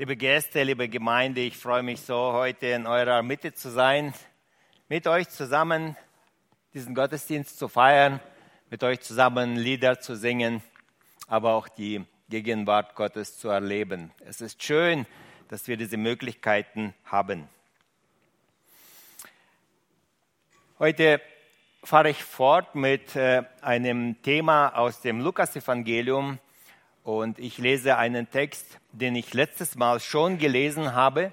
Liebe Gäste, liebe Gemeinde, ich freue mich so, heute in eurer Mitte zu sein, mit euch zusammen diesen Gottesdienst zu feiern, mit euch zusammen Lieder zu singen, aber auch die Gegenwart Gottes zu erleben. Es ist schön, dass wir diese Möglichkeiten haben. Heute fahre ich fort mit äh, einem Thema aus dem Lukasevangelium und ich lese einen Text, den ich letztes Mal schon gelesen habe,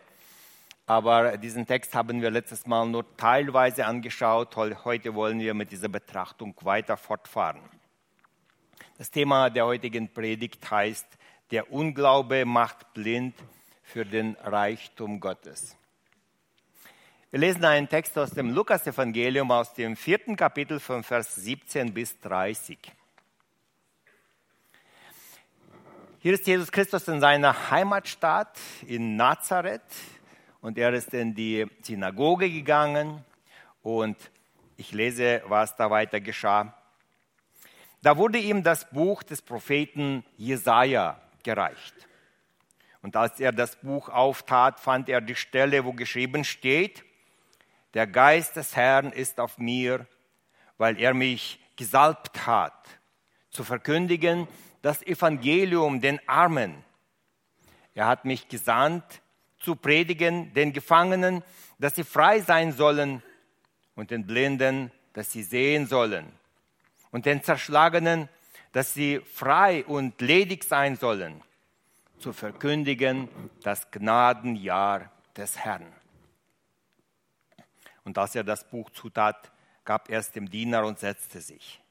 aber diesen Text haben wir letztes Mal nur teilweise angeschaut. Heute wollen wir mit dieser Betrachtung weiter fortfahren. Das Thema der heutigen Predigt heißt, der Unglaube macht blind für den Reichtum Gottes. Wir lesen einen Text aus dem Lukas-Evangelium aus dem vierten Kapitel von Vers 17 bis 30. Hier ist Jesus Christus in seiner Heimatstadt in Nazareth und er ist in die Synagoge gegangen und ich lese, was da weiter geschah. Da wurde ihm das Buch des Propheten Jesaja gereicht. Und als er das Buch auftat, fand er die Stelle, wo geschrieben steht: Der Geist des Herrn ist auf mir, weil er mich gesalbt hat, zu verkündigen das Evangelium den Armen. Er hat mich gesandt, zu predigen den Gefangenen, dass sie frei sein sollen und den Blinden, dass sie sehen sollen und den Zerschlagenen, dass sie frei und ledig sein sollen, zu verkündigen das Gnadenjahr des Herrn. Und als er das Buch zutat, gab er es dem Diener und setzte sich.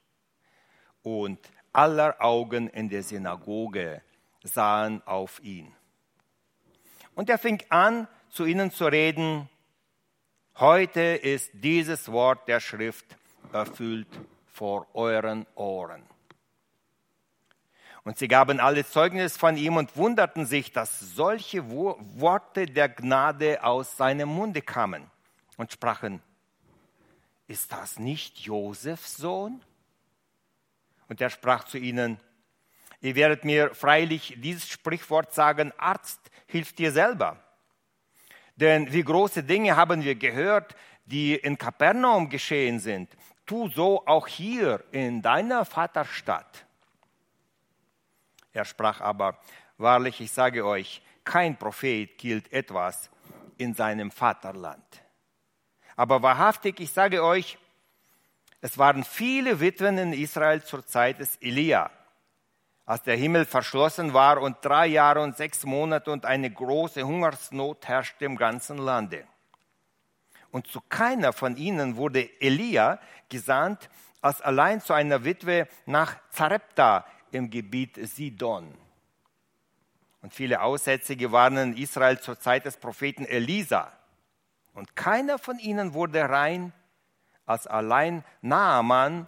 Und aller Augen in der Synagoge sahen auf ihn. Und er fing an, zu ihnen zu reden, heute ist dieses Wort der Schrift erfüllt vor euren Ohren. Und sie gaben alle Zeugnis von ihm und wunderten sich, dass solche Worte der Gnade aus seinem Munde kamen und sprachen, ist das nicht Josefs Sohn? Und er sprach zu ihnen, ihr werdet mir freilich dieses Sprichwort sagen, Arzt, hilf dir selber. Denn wie große Dinge haben wir gehört, die in Kapernaum geschehen sind, tu so auch hier in deiner Vaterstadt. Er sprach aber, wahrlich, ich sage euch, kein Prophet gilt etwas in seinem Vaterland. Aber wahrhaftig, ich sage euch, es waren viele Witwen in Israel zur Zeit des Elia, als der Himmel verschlossen war und drei Jahre und sechs Monate und eine große Hungersnot herrschte im ganzen Lande. Und zu keiner von ihnen wurde Elia gesandt, als allein zu einer Witwe nach Zarepta im Gebiet Sidon. Und viele Aussätzige waren in Israel zur Zeit des Propheten Elisa. Und keiner von ihnen wurde rein als allein Naaman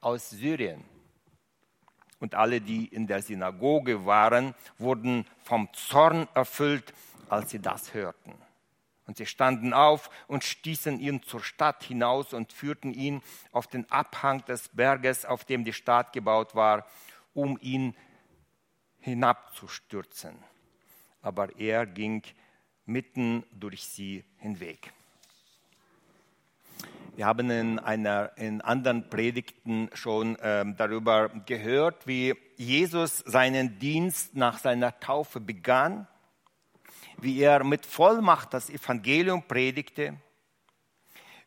aus Syrien. Und alle, die in der Synagoge waren, wurden vom Zorn erfüllt, als sie das hörten. Und sie standen auf und stießen ihn zur Stadt hinaus und führten ihn auf den Abhang des Berges, auf dem die Stadt gebaut war, um ihn hinabzustürzen. Aber er ging mitten durch sie hinweg. Wir haben in, einer, in anderen Predigten schon ähm, darüber gehört, wie Jesus seinen Dienst nach seiner Taufe begann, wie er mit Vollmacht das Evangelium predigte,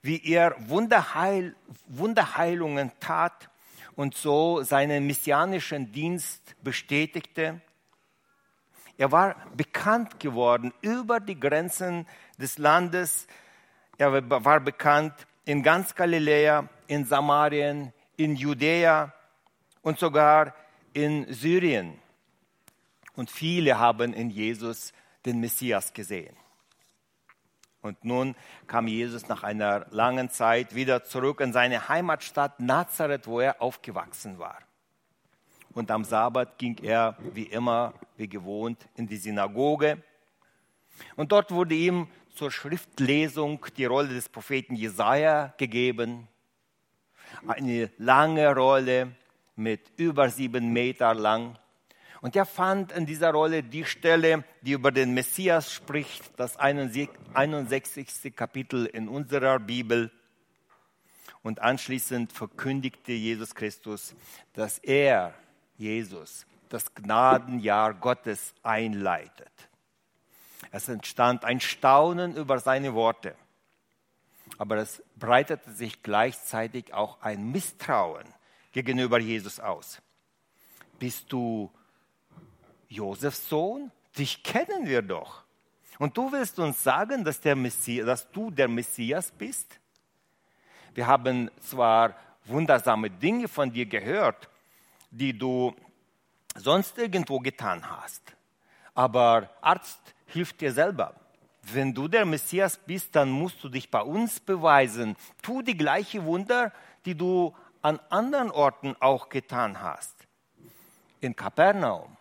wie er Wunderheil, Wunderheilungen tat und so seinen messianischen Dienst bestätigte. Er war bekannt geworden über die Grenzen des Landes. Er war bekannt in ganz Galiläa, in Samarien, in Judäa und sogar in Syrien. Und viele haben in Jesus den Messias gesehen. Und nun kam Jesus nach einer langen Zeit wieder zurück in seine Heimatstadt Nazareth, wo er aufgewachsen war. Und am Sabbat ging er wie immer, wie gewohnt, in die Synagoge. Und dort wurde ihm zur Schriftlesung die Rolle des Propheten Jesaja gegeben. Eine lange Rolle mit über sieben Meter lang. Und er fand in dieser Rolle die Stelle, die über den Messias spricht, das 61. Kapitel in unserer Bibel. Und anschließend verkündigte Jesus Christus, dass er, Jesus, das Gnadenjahr Gottes einleitet. Es entstand ein Staunen über seine Worte, aber es breitete sich gleichzeitig auch ein Misstrauen gegenüber Jesus aus. Bist du Josefs Sohn? Dich kennen wir doch. Und du willst uns sagen, dass, der Messias, dass du der Messias bist? Wir haben zwar wundersame Dinge von dir gehört, die du sonst irgendwo getan hast, aber Arzt hilft dir selber. Wenn du der Messias bist, dann musst du dich bei uns beweisen. Tu die gleiche Wunder, die du an anderen Orten auch getan hast. In Kapernaum,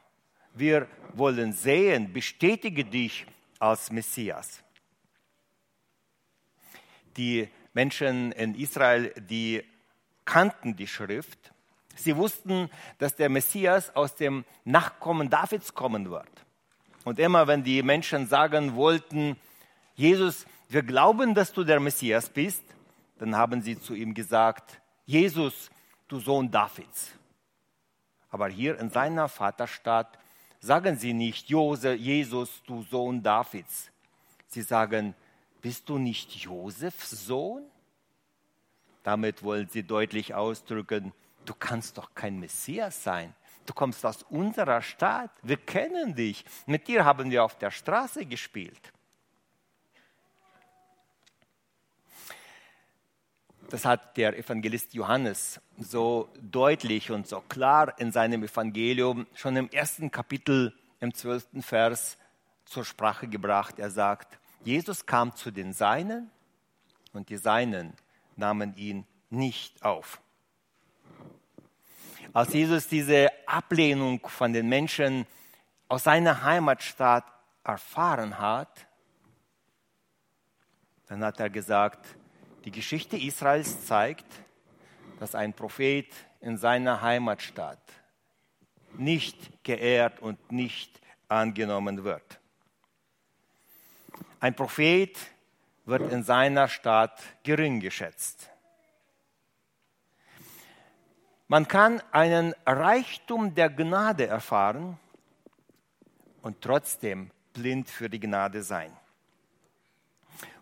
wir wollen sehen, bestätige dich als Messias. Die Menschen in Israel, die kannten die Schrift. Sie wussten, dass der Messias aus dem Nachkommen Davids kommen wird. Und immer wenn die Menschen sagen wollten, Jesus, wir glauben, dass du der Messias bist, dann haben sie zu ihm gesagt, Jesus, du Sohn Davids. Aber hier in seiner Vaterstadt sagen sie nicht, Jose, Jesus, du Sohn Davids. Sie sagen, bist du nicht Josefs Sohn? Damit wollen sie deutlich ausdrücken, du kannst doch kein Messias sein. Du kommst aus unserer Stadt, wir kennen dich. Mit dir haben wir auf der Straße gespielt. Das hat der Evangelist Johannes so deutlich und so klar in seinem Evangelium schon im ersten Kapitel im zwölften Vers zur Sprache gebracht. Er sagt, Jesus kam zu den Seinen und die Seinen nahmen ihn nicht auf. Als Jesus diese Ablehnung von den Menschen aus seiner Heimatstadt erfahren hat, dann hat er gesagt, die Geschichte Israels zeigt, dass ein Prophet in seiner Heimatstadt nicht geehrt und nicht angenommen wird. Ein Prophet wird in seiner Stadt gering geschätzt. Man kann einen Reichtum der Gnade erfahren und trotzdem blind für die Gnade sein.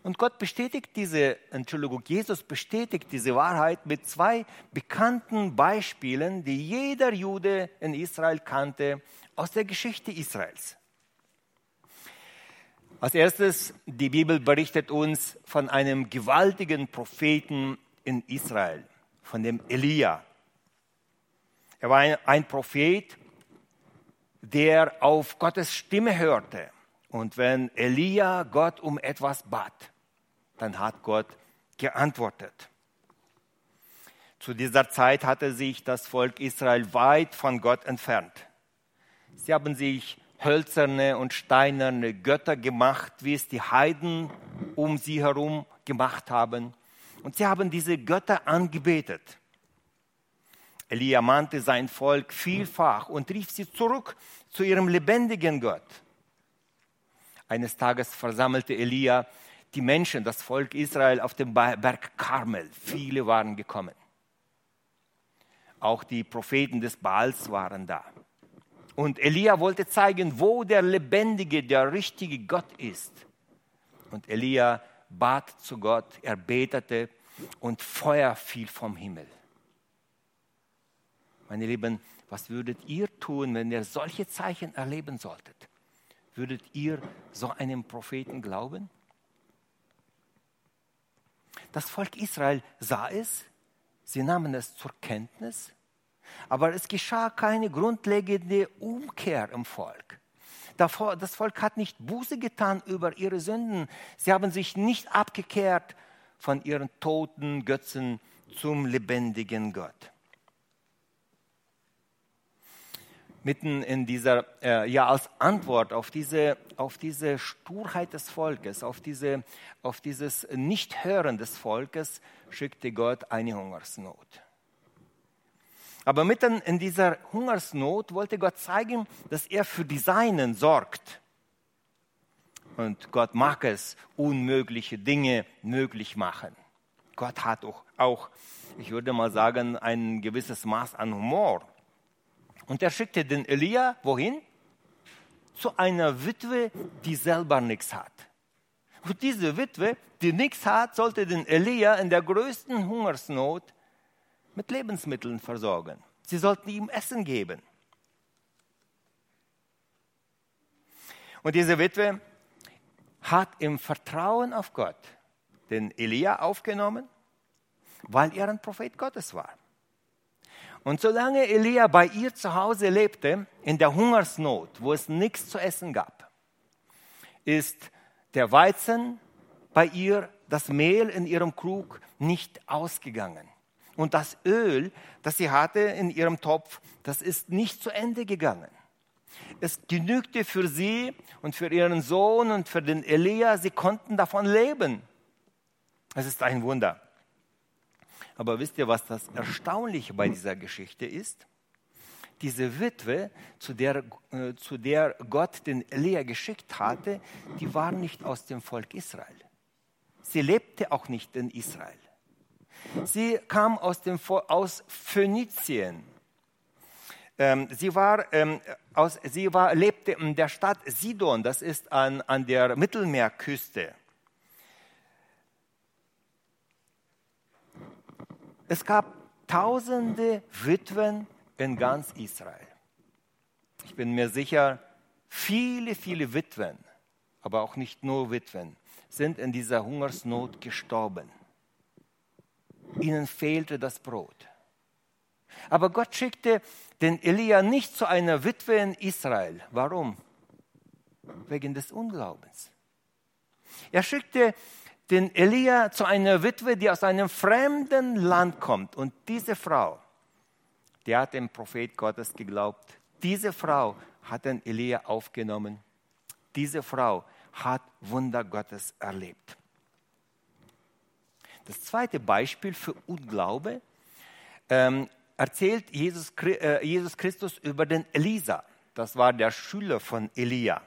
Und Gott bestätigt diese, Entschuldigung, Jesus bestätigt diese Wahrheit mit zwei bekannten Beispielen, die jeder Jude in Israel kannte aus der Geschichte Israels. Als erstes, die Bibel berichtet uns von einem gewaltigen Propheten in Israel, von dem Elia. Er war ein Prophet, der auf Gottes Stimme hörte und wenn Elia Gott um etwas bat, dann hat Gott geantwortet. Zu dieser Zeit hatte sich das Volk Israel weit von Gott entfernt. Sie haben sich hölzerne und steinerne Götter gemacht, wie es die Heiden um sie herum gemacht haben. Und sie haben diese Götter angebetet. Elia mahnte sein Volk vielfach und rief sie zurück zu ihrem lebendigen Gott. Eines Tages versammelte Elia die Menschen, das Volk Israel auf dem Berg Karmel. Viele waren gekommen. Auch die Propheten des Baals waren da. Und Elia wollte zeigen, wo der lebendige, der richtige Gott ist. Und Elia bat zu Gott, er betete und Feuer fiel vom Himmel. Meine Lieben, was würdet ihr tun, wenn ihr solche Zeichen erleben solltet? Würdet ihr so einem Propheten glauben? Das Volk Israel sah es, sie nahmen es zur Kenntnis, aber es geschah keine grundlegende Umkehr im Volk. Das Volk hat nicht Buße getan über ihre Sünden. Sie haben sich nicht abgekehrt von ihren toten Götzen zum lebendigen Gott. Mitten in dieser, äh, ja, als Antwort auf diese, auf diese Sturheit des Volkes, auf, diese, auf dieses Nichthören des Volkes, schickte Gott eine Hungersnot. Aber mitten in dieser Hungersnot wollte Gott zeigen, dass er für die Seinen sorgt. Und Gott mag es, unmögliche Dinge möglich machen. Gott hat auch, auch, ich würde mal sagen, ein gewisses Maß an Humor. Und er schickte den Elia wohin? Zu einer Witwe, die selber nichts hat. Und diese Witwe, die nichts hat, sollte den Elia in der größten Hungersnot mit Lebensmitteln versorgen. Sie sollten ihm Essen geben. Und diese Witwe hat im Vertrauen auf Gott den Elia aufgenommen, weil er ein Prophet Gottes war. Und solange Elia bei ihr zu Hause lebte, in der Hungersnot, wo es nichts zu essen gab, ist der Weizen bei ihr, das Mehl in ihrem Krug nicht ausgegangen. Und das Öl, das sie hatte in ihrem Topf, das ist nicht zu Ende gegangen. Es genügte für sie und für ihren Sohn und für den Elia, sie konnten davon leben. Es ist ein Wunder. Aber wisst ihr, was das Erstaunliche bei dieser Geschichte ist? Diese Witwe, zu der, äh, zu der Gott den Elia geschickt hatte, die war nicht aus dem Volk Israel. Sie lebte auch nicht in Israel. Sie kam aus, dem, aus Phönizien. Ähm, sie, war, ähm, aus, sie war, lebte in der Stadt Sidon, das ist an, an der Mittelmeerküste. Es gab tausende Witwen in ganz Israel. Ich bin mir sicher, viele, viele Witwen, aber auch nicht nur Witwen, sind in dieser Hungersnot gestorben. Ihnen fehlte das Brot. Aber Gott schickte den Elia nicht zu einer Witwe in Israel. Warum? Wegen des Unglaubens. Er schickte den Elia zu einer Witwe, die aus einem fremden Land kommt. Und diese Frau, die hat dem Prophet Gottes geglaubt. Diese Frau hat den Elia aufgenommen. Diese Frau hat Wunder Gottes erlebt. Das zweite Beispiel für Unglaube ähm, erzählt Jesus, äh, Jesus Christus über den Elisa. Das war der Schüler von Elia.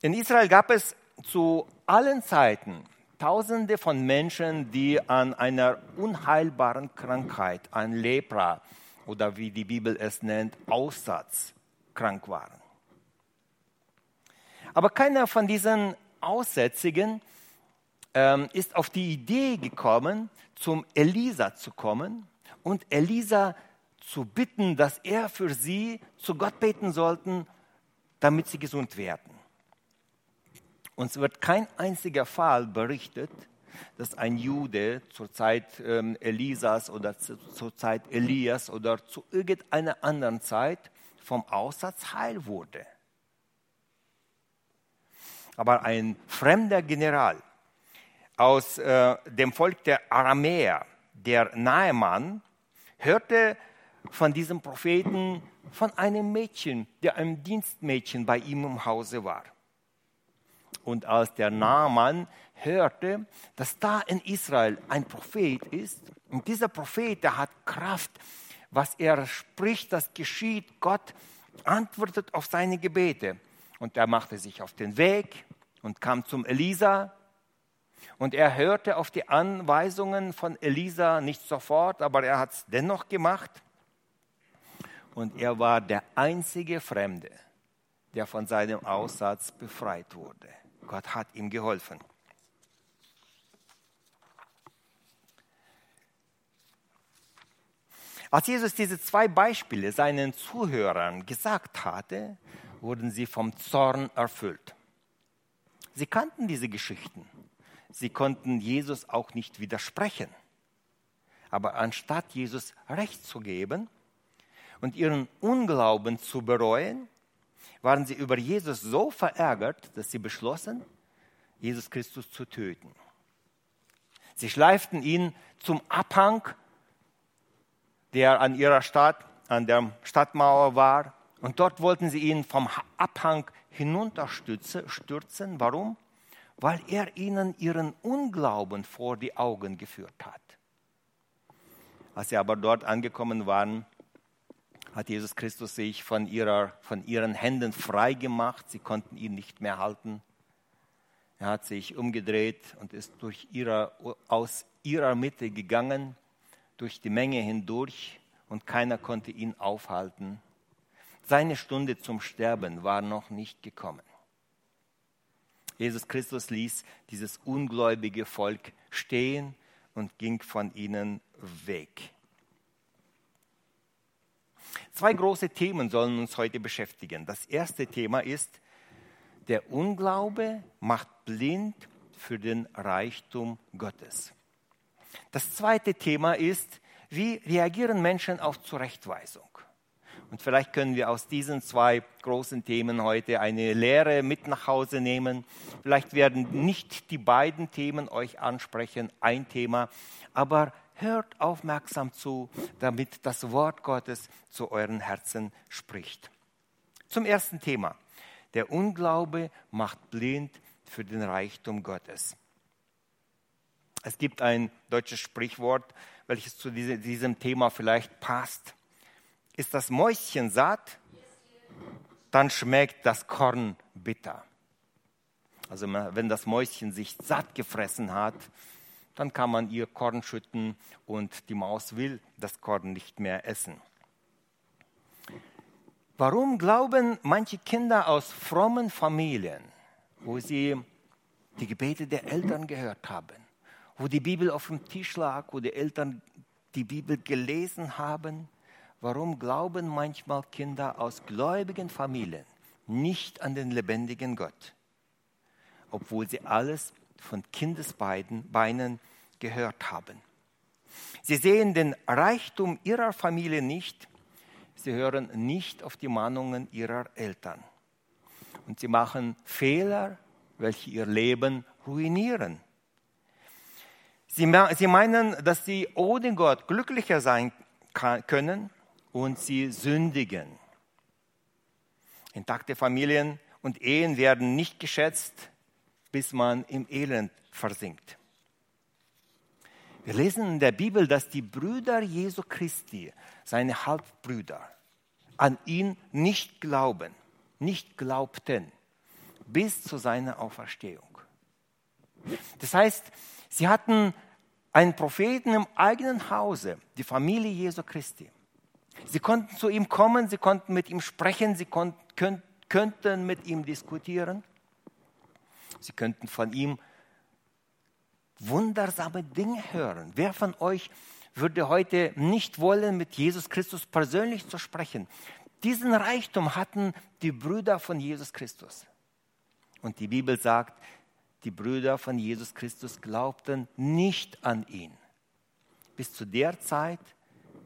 In Israel gab es zu allen Zeiten Tausende von Menschen, die an einer unheilbaren Krankheit, an Lepra oder wie die Bibel es nennt, Aussatz krank waren. Aber keiner von diesen Aussätzigen ähm, ist auf die Idee gekommen, zum Elisa zu kommen und Elisa zu bitten, dass er für sie zu Gott beten sollten, damit sie gesund werden. Uns wird kein einziger Fall berichtet, dass ein Jude zur Zeit ähm, Elisas oder zu, zur Zeit Elias oder zu irgendeiner anderen Zeit vom Aussatz heil wurde. Aber ein fremder General aus äh, dem Volk der Aramäer, der Nahemann, hörte von diesem Propheten von einem Mädchen, der ein Dienstmädchen bei ihm im Hause war. Und als der Naaman hörte, dass da in Israel ein Prophet ist, und dieser Prophet, der hat Kraft, was er spricht, das geschieht, Gott antwortet auf seine Gebete. Und er machte sich auf den Weg und kam zum Elisa. Und er hörte auf die Anweisungen von Elisa nicht sofort, aber er hat es dennoch gemacht. Und er war der einzige Fremde, der von seinem Aussatz befreit wurde. Gott hat ihm geholfen. Als Jesus diese zwei Beispiele seinen Zuhörern gesagt hatte, wurden sie vom Zorn erfüllt. Sie kannten diese Geschichten. Sie konnten Jesus auch nicht widersprechen. Aber anstatt Jesus Recht zu geben und ihren Unglauben zu bereuen, waren sie über Jesus so verärgert, dass sie beschlossen, Jesus Christus zu töten. Sie schleiften ihn zum Abhang, der an ihrer Stadt, an der Stadtmauer war. Und dort wollten sie ihn vom Abhang hinunterstürzen. Warum? Weil er ihnen ihren Unglauben vor die Augen geführt hat. Als sie aber dort angekommen waren, hat Jesus Christus sich von, ihrer, von ihren Händen frei gemacht. Sie konnten ihn nicht mehr halten. Er hat sich umgedreht und ist durch ihre, aus ihrer Mitte gegangen, durch die Menge hindurch und keiner konnte ihn aufhalten. Seine Stunde zum Sterben war noch nicht gekommen. Jesus Christus ließ dieses ungläubige Volk stehen und ging von ihnen weg. Zwei große Themen sollen uns heute beschäftigen. Das erste Thema ist, der Unglaube macht blind für den Reichtum Gottes. Das zweite Thema ist, wie reagieren Menschen auf Zurechtweisung? Und vielleicht können wir aus diesen zwei großen Themen heute eine Lehre mit nach Hause nehmen. Vielleicht werden nicht die beiden Themen euch ansprechen, ein Thema, aber hört aufmerksam zu, damit das Wort Gottes zu euren Herzen spricht. Zum ersten Thema. Der Unglaube macht blind für den Reichtum Gottes. Es gibt ein deutsches Sprichwort, welches zu diesem Thema vielleicht passt. Ist das Mäuschen satt, dann schmeckt das Korn bitter. Also wenn das Mäuschen sich satt gefressen hat, dann kann man ihr Korn schütten und die Maus will das Korn nicht mehr essen. Warum glauben manche Kinder aus frommen Familien, wo sie die Gebete der Eltern gehört haben, wo die Bibel auf dem Tisch lag, wo die Eltern die Bibel gelesen haben, warum glauben manchmal Kinder aus gläubigen Familien nicht an den lebendigen Gott, obwohl sie alles von Kindesbeinen gehört haben. Sie sehen den Reichtum ihrer Familie nicht, sie hören nicht auf die Mahnungen ihrer Eltern. Und sie machen Fehler, welche ihr Leben ruinieren. Sie, meinen, dass sie ohne Gott glücklicher sein können und sie sündigen. Intakte Familien und Ehen werden nicht geschätzt, bis man im Elend versinkt. Wir lesen in der Bibel, dass die Brüder Jesu Christi, seine Halbbrüder, an ihn nicht glauben, nicht glaubten, bis zu seiner Auferstehung. Das heißt, sie hatten einen Propheten im eigenen Hause, die Familie Jesu Christi. Sie konnten zu ihm kommen, sie konnten mit ihm sprechen, sie konnten, könnten mit ihm diskutieren. Sie könnten von ihm wundersame Dinge hören. Wer von euch würde heute nicht wollen, mit Jesus Christus persönlich zu sprechen? Diesen Reichtum hatten die Brüder von Jesus Christus. Und die Bibel sagt, die Brüder von Jesus Christus glaubten nicht an ihn. Bis zu der Zeit,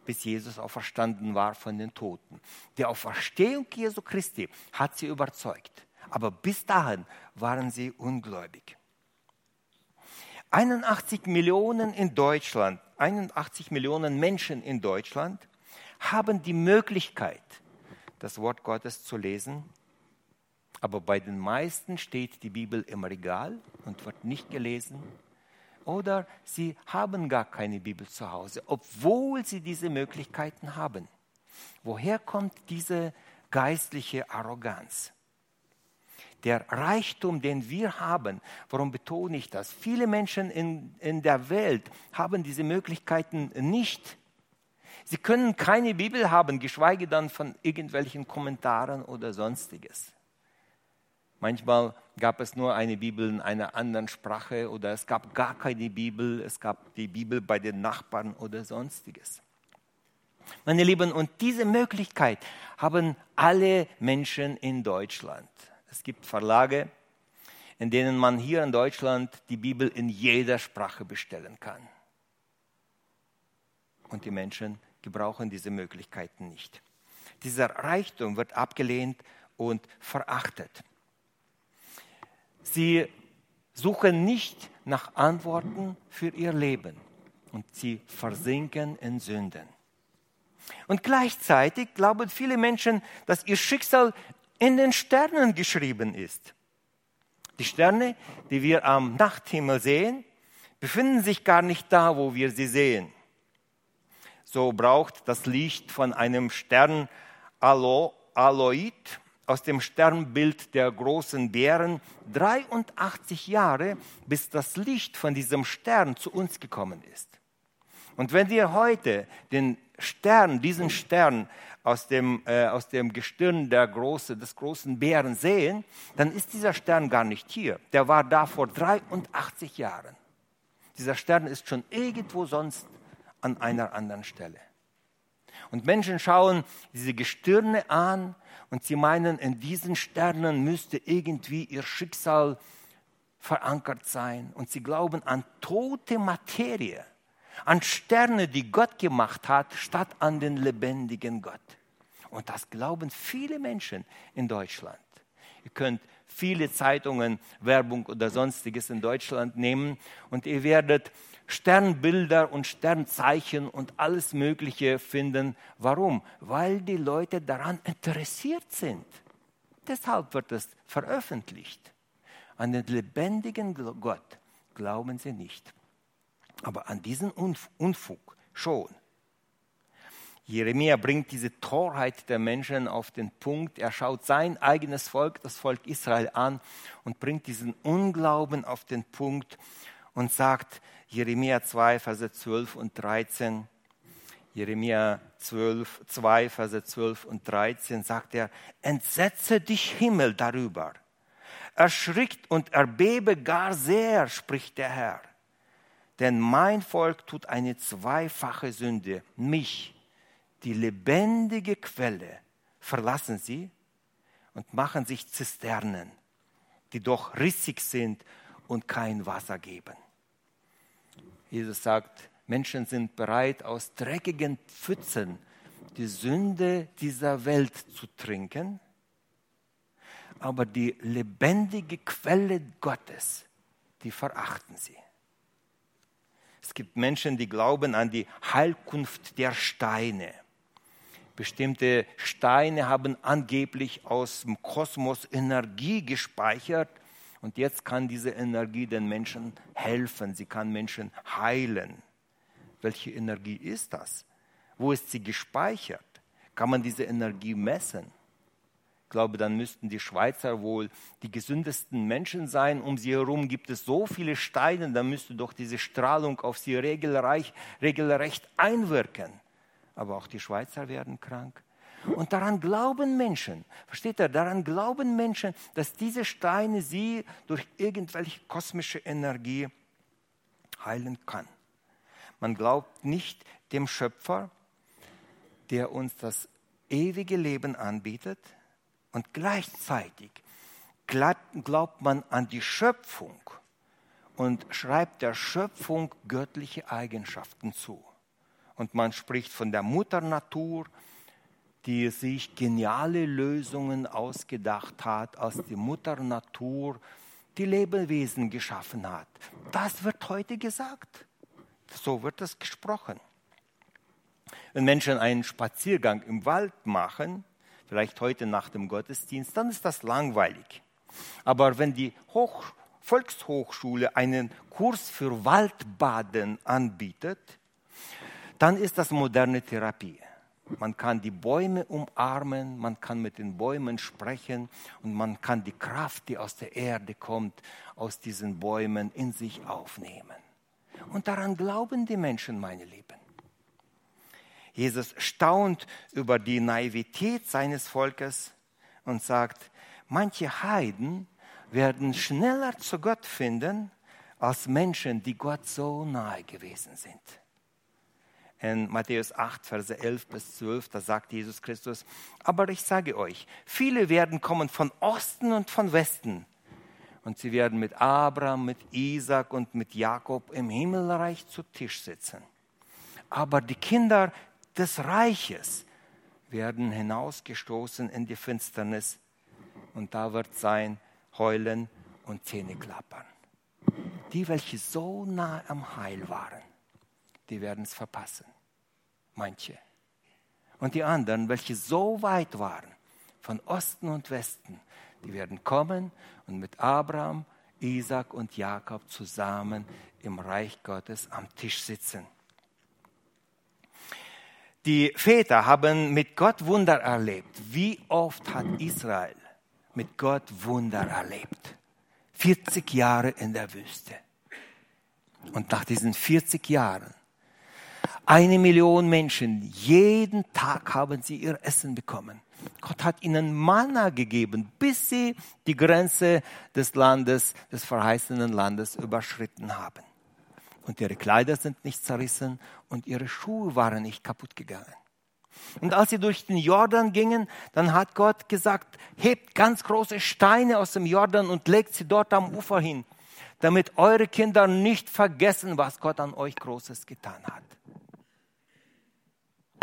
bis Jesus auferstanden war von den Toten. Die Auferstehung Jesu Christi hat sie überzeugt. Aber bis dahin waren sie ungläubig. 81 Millionen in Deutschland, 81 Millionen Menschen in Deutschland haben die Möglichkeit, das Wort Gottes zu lesen. Aber bei den meisten steht die Bibel im Regal und wird nicht gelesen. Oder sie haben gar keine Bibel zu Hause, obwohl sie diese Möglichkeiten haben. Woher kommt diese geistliche Arroganz? Der Reichtum, den wir haben, warum betone ich das? Viele Menschen in, in der Welt haben diese Möglichkeiten nicht. Sie können keine Bibel haben, geschweige dann von irgendwelchen Kommentaren oder sonstiges. Manchmal gab es nur eine Bibel in einer anderen Sprache oder es gab gar keine Bibel, es gab die Bibel bei den Nachbarn oder sonstiges. Meine Lieben, und diese Möglichkeit haben alle Menschen in Deutschland. Es gibt Verlage, in denen man hier in Deutschland die Bibel in jeder Sprache bestellen kann. Und die Menschen gebrauchen diese Möglichkeiten nicht. Dieser Reichtum wird abgelehnt und verachtet. Sie suchen nicht nach Antworten für ihr Leben und sie versinken in Sünden. Und gleichzeitig glauben viele Menschen, dass ihr Schicksal in den Sternen geschrieben ist. Die Sterne, die wir am Nachthimmel sehen, befinden sich gar nicht da, wo wir sie sehen, So braucht das Licht von einem Stern Aloid aus dem Sternbild der großen Bären 83 Jahre, bis das Licht von diesem Stern zu uns gekommen ist. Und wenn wir heute den Stern, diesen Stern aus dem, äh, aus dem Gestirn der große, des großen Bären sehen, dann ist dieser Stern gar nicht hier. Der war da vor 83 Jahren. Dieser Stern ist schon irgendwo sonst an einer anderen Stelle. Und Menschen schauen diese Gestirne an und sie meinen, in diesen Sternen müsste irgendwie ihr Schicksal verankert sein. Und sie glauben an tote Materie an Sterne, die Gott gemacht hat, statt an den lebendigen Gott. Und das glauben viele Menschen in Deutschland. Ihr könnt viele Zeitungen, Werbung oder sonstiges in Deutschland nehmen und ihr werdet Sternbilder und Sternzeichen und alles Mögliche finden. Warum? Weil die Leute daran interessiert sind. Deshalb wird es veröffentlicht. An den lebendigen Gott glauben sie nicht aber an diesen Unfug schon. Jeremia bringt diese Torheit der Menschen auf den Punkt. Er schaut sein eigenes Volk, das Volk Israel an und bringt diesen Unglauben auf den Punkt und sagt, Jeremia 2, Verse 12 und 13, Jeremia 12, 2, Verse 12 und 13 sagt er, entsetze dich Himmel darüber, erschrickt und erbebe gar sehr, spricht der Herr denn mein Volk tut eine zweifache Sünde. Mich, die lebendige Quelle, verlassen sie und machen sich Zisternen, die doch rissig sind und kein Wasser geben. Jesus sagt, Menschen sind bereit, aus dreckigen Pfützen die Sünde dieser Welt zu trinken, aber die lebendige Quelle Gottes, die verachten sie. Es gibt Menschen, die glauben an die Heilkunft der Steine. Bestimmte Steine haben angeblich aus dem Kosmos Energie gespeichert und jetzt kann diese Energie den Menschen helfen, sie kann Menschen heilen. Welche Energie ist das? Wo ist sie gespeichert? Kann man diese Energie messen? Glaube, dann müssten die Schweizer wohl die gesündesten Menschen sein. Um sie herum gibt es so viele Steine, da müsste doch diese Strahlung auf sie regelrecht, regelrecht einwirken. Aber auch die Schweizer werden krank. Und daran glauben Menschen, versteht ihr, daran glauben Menschen, dass diese Steine sie durch irgendwelche kosmische Energie heilen kann. Man glaubt nicht dem Schöpfer, der uns das ewige Leben anbietet, und gleichzeitig glaubt man an die Schöpfung und schreibt der Schöpfung göttliche Eigenschaften zu. Und man spricht von der Mutter Natur, die sich geniale Lösungen ausgedacht hat, als die Mutter Natur die Lebewesen geschaffen hat. Das wird heute gesagt. So wird es gesprochen. Wenn Menschen einen Spaziergang im Wald machen, vielleicht heute nach dem Gottesdienst, dann ist das langweilig. Aber wenn die Hoch Volkshochschule einen Kurs für Waldbaden anbietet, dann ist das moderne Therapie. Man kann die Bäume umarmen, man kann mit den Bäumen sprechen und man kann die Kraft, die aus der Erde kommt, aus diesen Bäumen in sich aufnehmen. Und daran glauben die Menschen, meine Lieben. Jesus staunt über die Naivität seines Volkes und sagt, manche Heiden werden schneller zu Gott finden als Menschen, die Gott so nahe gewesen sind. In Matthäus 8, Verse 11 bis 12, da sagt Jesus Christus, aber ich sage euch, viele werden kommen von Osten und von Westen und sie werden mit Abraham, mit Isaac und mit Jakob im Himmelreich zu Tisch sitzen. Aber die Kinder des Reiches werden hinausgestoßen in die Finsternis und da wird sein Heulen und Zähneklappern. Die, welche so nah am Heil waren, die werden es verpassen. Manche. Und die anderen, welche so weit waren, von Osten und Westen, die werden kommen und mit Abraham, Isaac und Jakob zusammen im Reich Gottes am Tisch sitzen. Die Väter haben mit Gott Wunder erlebt. Wie oft hat Israel mit Gott Wunder erlebt? 40 Jahre in der Wüste. Und nach diesen 40 Jahren, eine Million Menschen, jeden Tag haben sie ihr Essen bekommen. Gott hat ihnen Manna gegeben, bis sie die Grenze des Landes, des verheißenen Landes überschritten haben. Und ihre Kleider sind nicht zerrissen und ihre Schuhe waren nicht kaputt gegangen. Und als sie durch den Jordan gingen, dann hat Gott gesagt, hebt ganz große Steine aus dem Jordan und legt sie dort am Ufer hin, damit eure Kinder nicht vergessen, was Gott an euch Großes getan hat.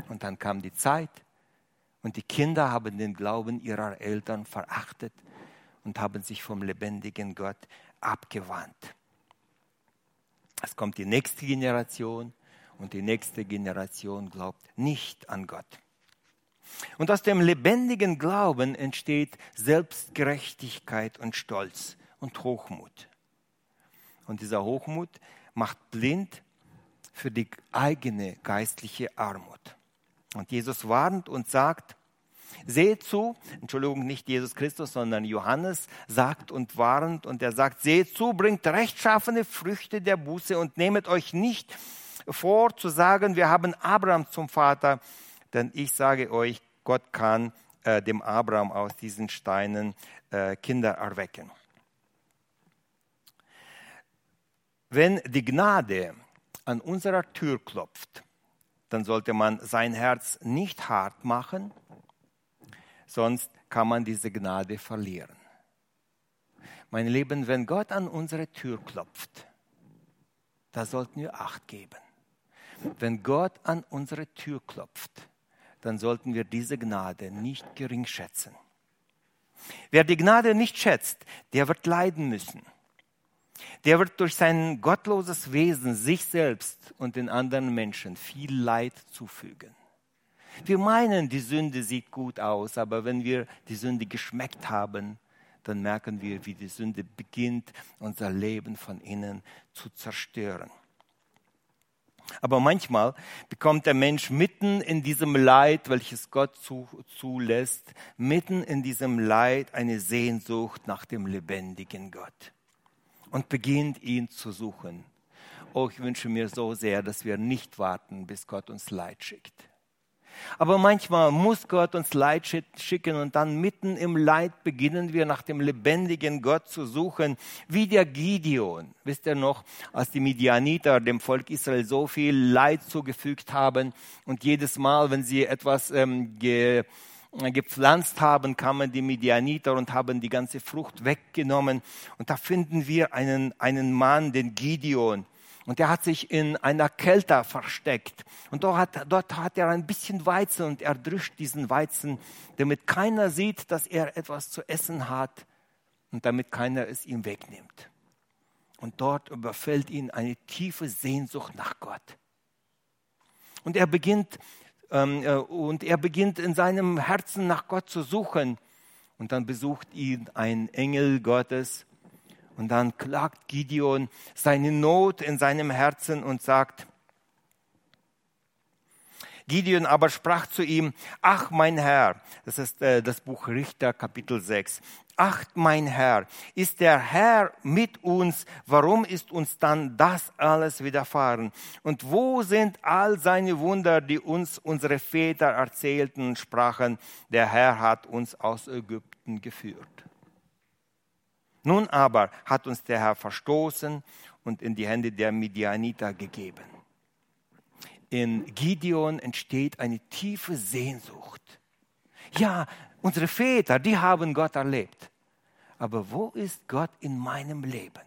Und dann kam die Zeit und die Kinder haben den Glauben ihrer Eltern verachtet und haben sich vom lebendigen Gott abgewandt. Es kommt die nächste Generation und die nächste Generation glaubt nicht an Gott. Und aus dem lebendigen Glauben entsteht Selbstgerechtigkeit und Stolz und Hochmut. Und dieser Hochmut macht blind für die eigene geistliche Armut. Und Jesus warnt und sagt, seht zu, Entschuldigung, nicht Jesus Christus, sondern Johannes sagt und warnt und er sagt, seht zu, bringt rechtschaffene Früchte der Buße und nehmet euch nicht vor zu sagen, wir haben Abraham zum Vater, denn ich sage euch, Gott kann äh, dem Abraham aus diesen Steinen äh, Kinder erwecken. Wenn die Gnade an unserer Tür klopft, dann sollte man sein Herz nicht hart machen, sonst kann man diese Gnade verlieren. Meine Lieben, wenn Gott an unsere Tür klopft, da sollten wir Acht geben. Wenn Gott an unsere Tür klopft, dann sollten wir diese Gnade nicht gering schätzen. Wer die Gnade nicht schätzt, der wird leiden müssen. Der wird durch sein gottloses Wesen sich selbst und den anderen Menschen viel Leid zufügen. Wir meinen, die Sünde sieht gut aus, aber wenn wir die Sünde geschmeckt haben, dann merken wir, wie die Sünde beginnt, unser Leben von innen zu zerstören. Aber manchmal bekommt der Mensch mitten in diesem Leid, welches Gott zu, zulässt, mitten in diesem Leid eine Sehnsucht nach dem lebendigen Gott und beginnt ihn zu suchen. Oh, ich wünsche mir so sehr, dass wir nicht warten, bis Gott uns Leid schickt. Aber manchmal muss Gott uns Leid schicken und dann mitten im Leid beginnen wir nach dem lebendigen Gott zu suchen, wie der Gideon. Wisst ihr noch, als die Midianiter dem Volk Israel so viel Leid zugefügt haben und jedes Mal, wenn sie etwas ähm, ge gepflanzt haben, kamen die Midianiter und haben die ganze Frucht weggenommen. Und da finden wir einen, einen Mann, den Gideon. Und der hat sich in einer Kälte versteckt. Und dort hat, dort hat er ein bisschen Weizen und er drischt diesen Weizen, damit keiner sieht, dass er etwas zu essen hat und damit keiner es ihm wegnimmt. Und dort überfällt ihn eine tiefe Sehnsucht nach Gott. Und er beginnt ähm, äh, und er beginnt in seinem Herzen nach Gott zu suchen. Und dann besucht ihn ein Engel Gottes. Und dann klagt Gideon seine Not in seinem Herzen und sagt, Gideon aber sprach zu ihm, ach mein Herr, das ist äh, das Buch Richter Kapitel 6, ach mein Herr, ist der Herr mit uns, warum ist uns dann das alles widerfahren? Und wo sind all seine Wunder, die uns unsere Väter erzählten und sprachen, der Herr hat uns aus Ägypten geführt? Nun aber hat uns der Herr verstoßen und in die Hände der Midianiter gegeben in Gideon entsteht eine tiefe Sehnsucht. Ja, unsere Väter, die haben Gott erlebt. Aber wo ist Gott in meinem Leben?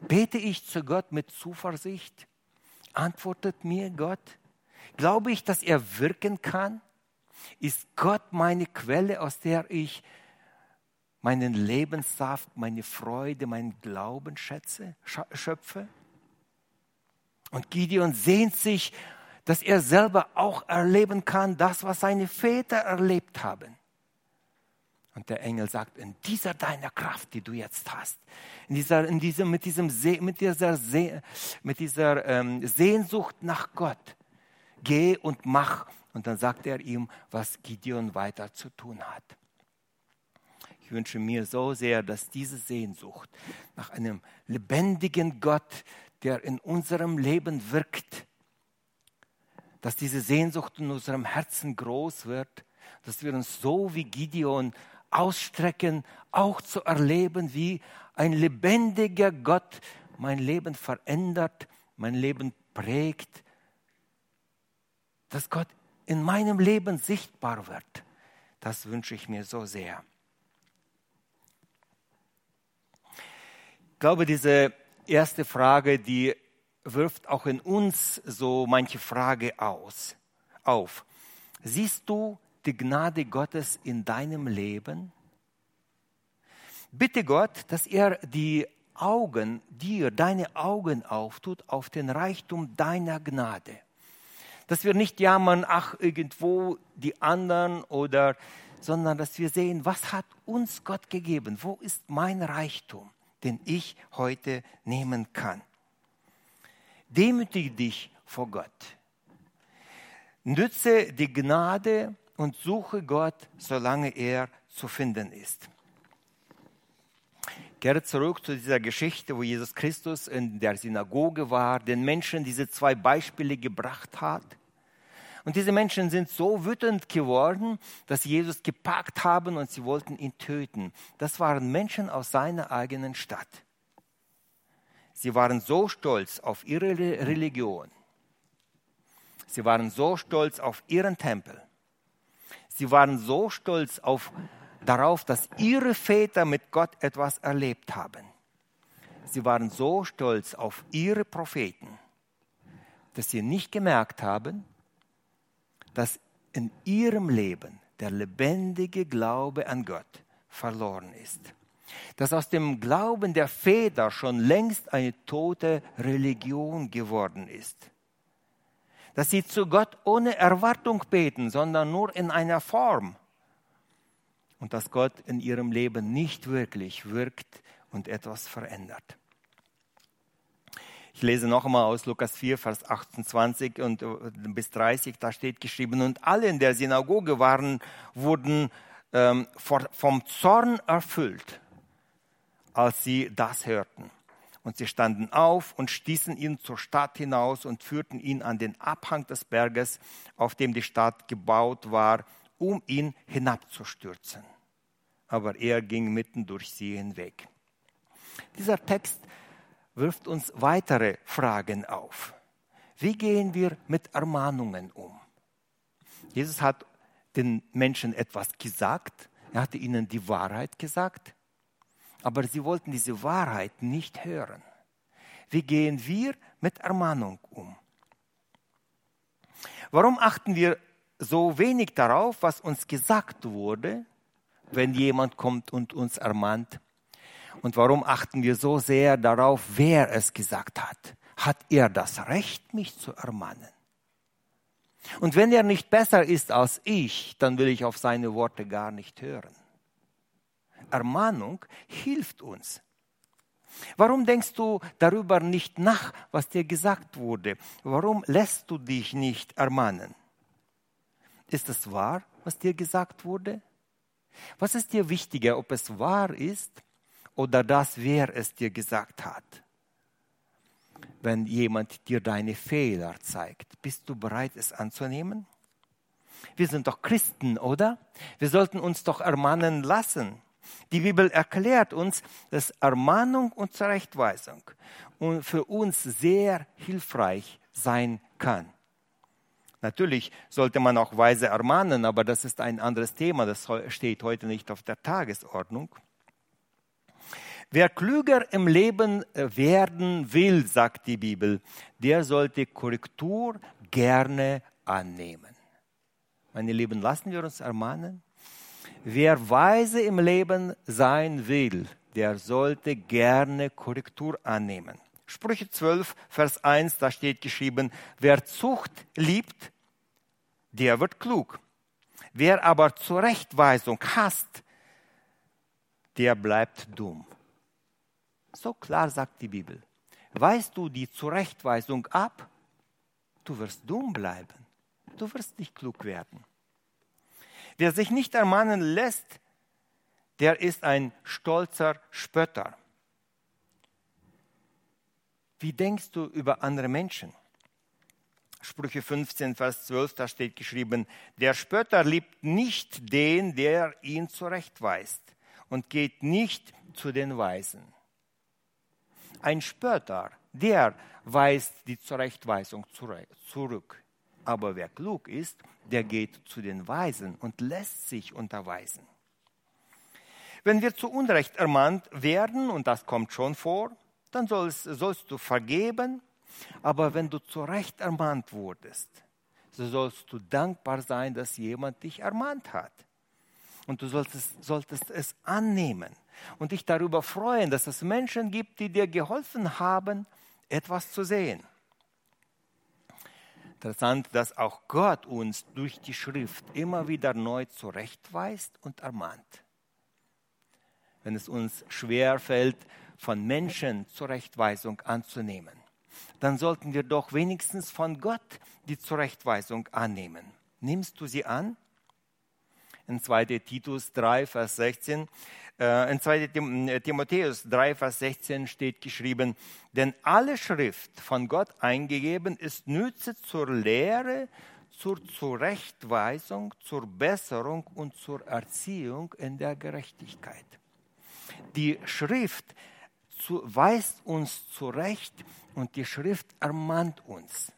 Bete ich zu Gott mit Zuversicht? Antwortet mir Gott? Glaube ich, dass er wirken kann? Ist Gott meine Quelle, aus der ich meinen Lebenssaft, meine Freude, meinen Glauben schätze, schöpfe? Und Gideon sehnt sich, dass er selber auch erleben kann, das, was seine Väter erlebt haben. Und der Engel sagt, in dieser deiner Kraft, die du jetzt hast, in dieser, in diesem, mit, diesem, mit dieser, mit dieser ähm, Sehnsucht nach Gott, geh und mach. Und dann sagt er ihm, was Gideon weiter zu tun hat. Ich wünsche mir so sehr, dass diese Sehnsucht nach einem lebendigen Gott, der in unserem Leben wirkt, dass diese Sehnsucht in unserem Herzen groß wird, dass wir uns so wie Gideon ausstrecken, auch zu erleben, wie ein lebendiger Gott mein Leben verändert, mein Leben prägt, dass Gott in meinem Leben sichtbar wird. Das wünsche ich mir so sehr. Ich glaube, diese erste Frage, die wirft auch in uns so manche Frage aus, auf. Siehst du die Gnade Gottes in deinem Leben? Bitte Gott, dass er die Augen, dir deine Augen auftut auf den Reichtum deiner Gnade. Dass wir nicht jammern, ach, irgendwo die anderen oder, sondern dass wir sehen, was hat uns Gott gegeben? Wo ist mein Reichtum, den ich heute nehmen kann? Demütige dich vor Gott. Nütze die Gnade und suche Gott, solange er zu finden ist. Kehre zurück zu dieser Geschichte, wo Jesus Christus in der Synagoge war, den Menschen diese zwei Beispiele gebracht hat. Und diese Menschen sind so wütend geworden, dass sie Jesus gepackt haben und sie wollten ihn töten. Das waren Menschen aus seiner eigenen Stadt. Sie waren so stolz auf ihre Religion. Sie waren so stolz auf ihren Tempel. Sie waren so stolz auf, darauf, dass ihre Väter mit Gott etwas erlebt haben. Sie waren so stolz auf ihre Propheten, dass sie nicht gemerkt haben, dass in ihrem Leben der lebendige Glaube an Gott verloren ist dass aus dem Glauben der Väter schon längst eine tote Religion geworden ist. Dass sie zu Gott ohne Erwartung beten, sondern nur in einer Form. Und dass Gott in ihrem Leben nicht wirklich wirkt und etwas verändert. Ich lese noch einmal aus Lukas 4, Vers 28 und äh, bis 30, da steht geschrieben, und alle in der Synagoge waren, wurden ähm, vom Zorn erfüllt als sie das hörten. Und sie standen auf und stießen ihn zur Stadt hinaus und führten ihn an den Abhang des Berges, auf dem die Stadt gebaut war, um ihn hinabzustürzen. Aber er ging mitten durch sie hinweg. Dieser Text wirft uns weitere Fragen auf. Wie gehen wir mit Ermahnungen um? Jesus hat den Menschen etwas gesagt, er hatte ihnen die Wahrheit gesagt, aber sie wollten diese Wahrheit nicht hören. Wie gehen wir mit Ermahnung um? Warum achten wir so wenig darauf, was uns gesagt wurde, wenn jemand kommt und uns ermahnt? Und warum achten wir so sehr darauf, wer es gesagt hat? Hat er das Recht, mich zu ermahnen? Und wenn er nicht besser ist als ich, dann will ich auf seine Worte gar nicht hören. Ermahnung hilft uns. Warum denkst du darüber nicht nach, was dir gesagt wurde? Warum lässt du dich nicht ermahnen? Ist es wahr, was dir gesagt wurde? Was ist dir wichtiger, ob es wahr ist oder das, wer es dir gesagt hat? Wenn jemand dir deine Fehler zeigt, bist du bereit, es anzunehmen? Wir sind doch Christen, oder? Wir sollten uns doch ermahnen lassen. Die Bibel erklärt uns, dass Ermahnung und Zurechtweisung für uns sehr hilfreich sein kann. Natürlich sollte man auch weise ermahnen, aber das ist ein anderes Thema, das steht heute nicht auf der Tagesordnung. Wer klüger im Leben äh, werden will, sagt die Bibel, der sollte Korrektur gerne annehmen. Meine Lieben, lassen wir uns ermahnen. Wer weise im Leben sein will, der sollte gerne Korrektur annehmen. Sprüche 12, Vers 1, da steht geschrieben, wer Zucht liebt, der wird klug. Wer aber Zurechtweisung hasst, der bleibt dumm. So klar sagt die Bibel. Weißt du die Zurechtweisung ab, du wirst dumm bleiben. du wirst nicht klug werden. Wer sich nicht ermahnen lässt, der ist ein stolzer Spötter. Wie denkst du über andere Menschen? Sprüche 15, Vers 12, da steht geschrieben, der Spötter liebt nicht den, der ihn zurechtweist und geht nicht zu den Weisen. Ein Spötter, der weist die Zurechtweisung zurück. Aber wer klug ist, der geht zu den Weisen und lässt sich unterweisen. Wenn wir zu Unrecht ermahnt werden, und das kommt schon vor, dann sollst, sollst du vergeben, aber wenn du zu Recht ermahnt wurdest, so sollst du dankbar sein, dass jemand dich ermahnt hat. Und du solltest, solltest es annehmen und dich darüber freuen, dass es Menschen gibt, die dir geholfen haben, etwas zu sehen. Interessant, dass auch Gott uns durch die Schrift immer wieder neu zurechtweist und ermahnt. Wenn es uns schwer fällt, von Menschen Zurechtweisung anzunehmen, dann sollten wir doch wenigstens von Gott die Zurechtweisung annehmen. Nimmst du sie an? In 2. Titus 3, Vers 16, äh, in 2. Tim Timotheus 3, Vers 16 steht geschrieben, denn alle Schrift von Gott eingegeben ist nütze zur Lehre, zur Zurechtweisung, zur Besserung und zur Erziehung in der Gerechtigkeit. Die Schrift weist uns zurecht und die Schrift ermahnt uns.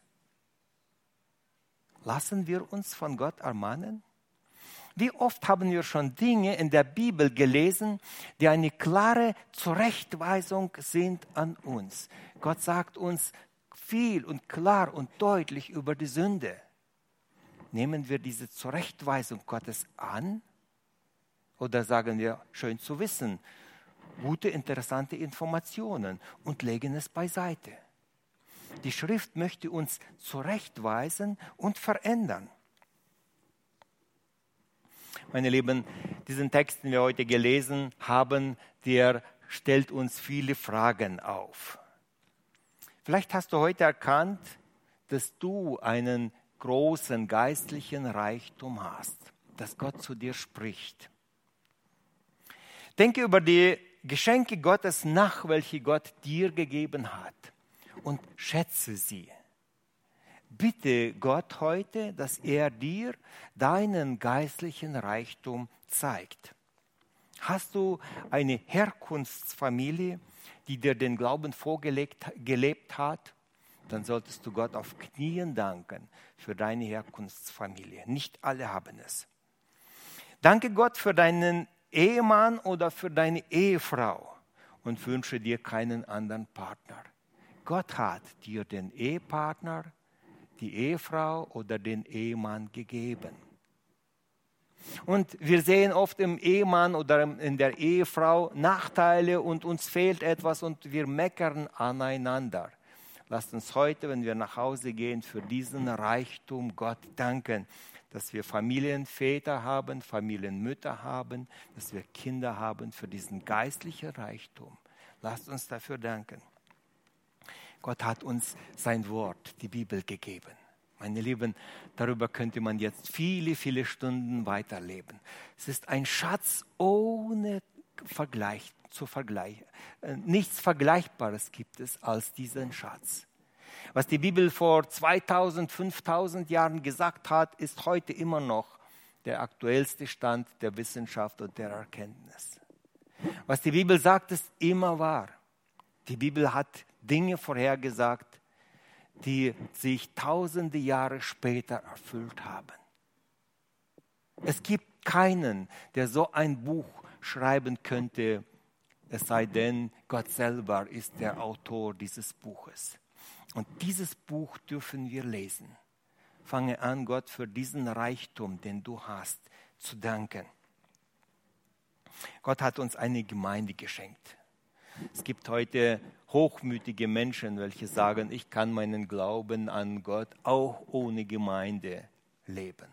Lassen wir uns von Gott ermahnen? Wie oft haben wir schon Dinge in der Bibel gelesen, die eine klare Zurechtweisung sind an uns. Gott sagt uns viel und klar und deutlich über die Sünde. Nehmen wir diese Zurechtweisung Gottes an? Oder sagen wir, schön zu wissen, gute, interessante Informationen und legen es beiseite. Die Schrift möchte uns zurechtweisen und verändern. Meine Lieben, diesen Text, den wir heute gelesen haben, der stellt uns viele Fragen auf. Vielleicht hast du heute erkannt, dass du einen großen geistlichen Reichtum hast, dass Gott zu dir spricht. Denke über die Geschenke Gottes nach, welche Gott dir gegeben hat und schätze sie. Bitte Gott heute, dass er dir deinen geistlichen Reichtum zeigt. Hast du eine Herkunftsfamilie, die dir den Glauben vorgelebt hat? Dann solltest du Gott auf Knien danken für deine Herkunftsfamilie. Nicht alle haben es. Danke Gott für deinen Ehemann oder für deine Ehefrau und wünsche dir keinen anderen Partner. Gott hat dir den Ehepartner, die Ehefrau oder den Ehemann gegeben. Und wir sehen oft im Ehemann oder in der Ehefrau Nachteile und uns fehlt etwas und wir meckern aneinander. Lasst uns heute, wenn wir nach Hause gehen, für diesen Reichtum Gott danken dass wir Familienväter haben, Familienmütter haben, dass wir Kinder haben für diesen geistlichen Reichtum. Lasst uns dafür danken. Gott hat uns sein Wort, die Bibel gegeben. Meine Lieben, darüber könnte man jetzt viele, viele Stunden weiterleben. Es ist ein Schatz ohne Vergleich zu vergleichen. Äh, nichts Vergleichbares gibt es als diesen Schatz. Was die Bibel vor 2000, 5000 Jahren gesagt hat, ist heute immer noch der aktuellste Stand der Wissenschaft und der Erkenntnis. Was die Bibel sagt, ist immer wahr. Die Bibel hat Dinge vorhergesagt, die sich tausende Jahre später erfüllt haben. Es gibt keinen, der so ein Buch schreiben könnte, es sei denn, Gott selber ist der Autor dieses Buches. Und dieses Buch dürfen wir lesen. Fange an, Gott für diesen Reichtum, den du hast, zu danken. Gott hat uns eine Gemeinde geschenkt. Es gibt heute hochmütige Menschen, welche sagen, ich kann meinen Glauben an Gott auch ohne Gemeinde leben.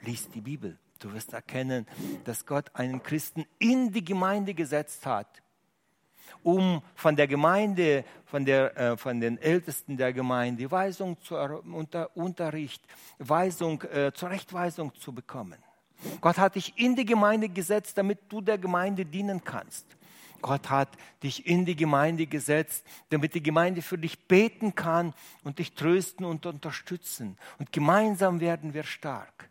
Lies die Bibel. Du wirst erkennen, dass Gott einen Christen in die Gemeinde gesetzt hat um von der Gemeinde, von, der, äh, von den Ältesten der Gemeinde Weisung zu, unter, Unterricht, Weisung, äh, Zurechtweisung zu bekommen. Gott hat dich in die Gemeinde gesetzt, damit du der Gemeinde dienen kannst. Gott hat dich in die Gemeinde gesetzt, damit die Gemeinde für dich beten kann und dich trösten und unterstützen. Und gemeinsam werden wir stark.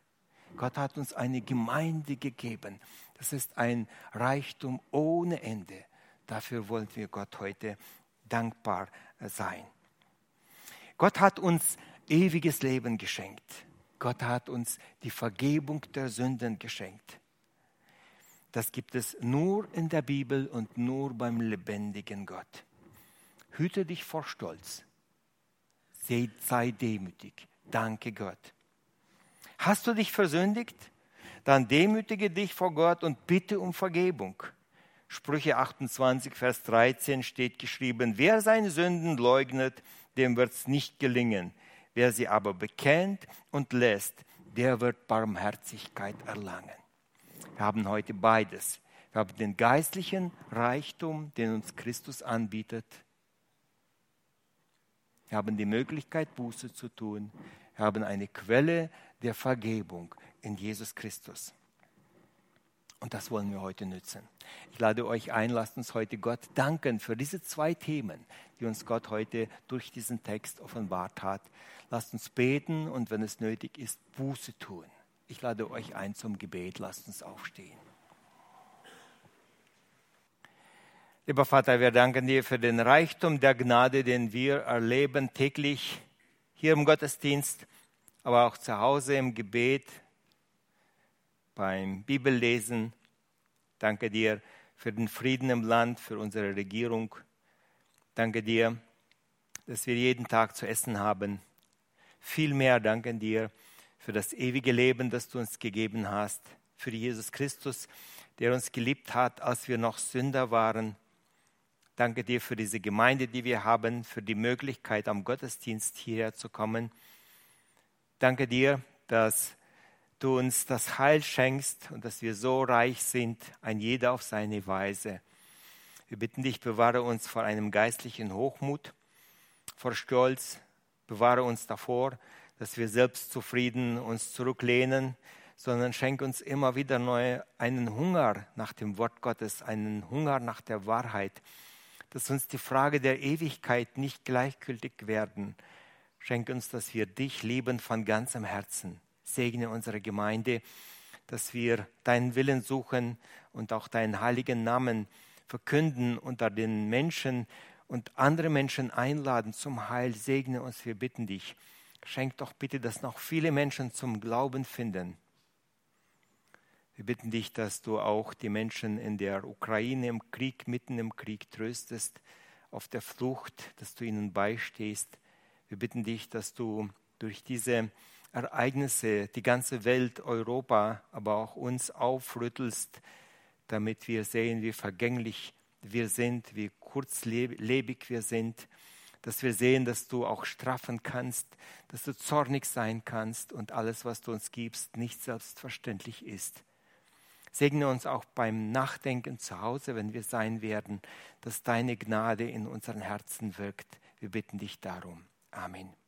Gott hat uns eine Gemeinde gegeben. Das ist ein Reichtum ohne Ende. Dafür wollen wir Gott heute dankbar sein. Gott hat uns ewiges Leben geschenkt. Gott hat uns die Vergebung der Sünden geschenkt. Das gibt es nur in der Bibel und nur beim lebendigen Gott. Hüte dich vor Stolz. Sei demütig. Danke Gott. Hast du dich versündigt? Dann demütige dich vor Gott und bitte um Vergebung. Sprüche 28, Vers 13 steht geschrieben, wer seine Sünden leugnet, dem wird es nicht gelingen. Wer sie aber bekennt und lässt, der wird Barmherzigkeit erlangen. Wir haben heute beides. Wir haben den geistlichen Reichtum, den uns Christus anbietet. Wir haben die Möglichkeit, Buße zu tun. Wir haben eine Quelle der Vergebung in Jesus Christus. Und das wollen wir heute nützen. Ich lade euch ein, lasst uns heute Gott danken für diese zwei Themen, die uns Gott heute durch diesen Text offenbart hat. Lasst uns beten und wenn es nötig ist, Buße tun. Ich lade euch ein zum Gebet, lasst uns aufstehen. Lieber Vater, wir danken dir für den Reichtum der Gnade, den wir erleben täglich hier im Gottesdienst, aber auch zu Hause im Gebet, beim Bibellesen. Danke dir für den Frieden im Land, für unsere Regierung. Danke dir, dass wir jeden Tag zu essen haben. Vielmehr danken dir für das ewige Leben, das du uns gegeben hast, für Jesus Christus, der uns geliebt hat, als wir noch Sünder waren. Danke dir für diese Gemeinde, die wir haben, für die Möglichkeit, am Gottesdienst hierher zu kommen. Danke dir, dass du uns das Heil schenkst und dass wir so reich sind, ein jeder auf seine Weise. Wir bitten dich, bewahre uns vor einem geistlichen Hochmut, vor Stolz, bewahre uns davor, dass wir selbstzufrieden uns zurücklehnen, sondern schenk uns immer wieder neu einen Hunger nach dem Wort Gottes, einen Hunger nach der Wahrheit, dass uns die Frage der Ewigkeit nicht gleichgültig werden. Schenk uns, dass wir dich lieben von ganzem Herzen Segne unsere Gemeinde, dass wir deinen Willen suchen und auch deinen heiligen Namen verkünden unter den Menschen und andere Menschen einladen zum Heil. Segne uns, wir bitten dich. Schenk doch bitte, dass noch viele Menschen zum Glauben finden. Wir bitten dich, dass du auch die Menschen in der Ukraine im Krieg, mitten im Krieg tröstest, auf der Flucht, dass du ihnen beistehst. Wir bitten dich, dass du durch diese Ereignisse, die ganze Welt, Europa, aber auch uns aufrüttelst, damit wir sehen, wie vergänglich wir sind, wie kurzlebig wir sind, dass wir sehen, dass du auch straffen kannst, dass du zornig sein kannst und alles, was du uns gibst, nicht selbstverständlich ist. Segne uns auch beim Nachdenken zu Hause, wenn wir sein werden, dass deine Gnade in unseren Herzen wirkt. Wir bitten dich darum. Amen.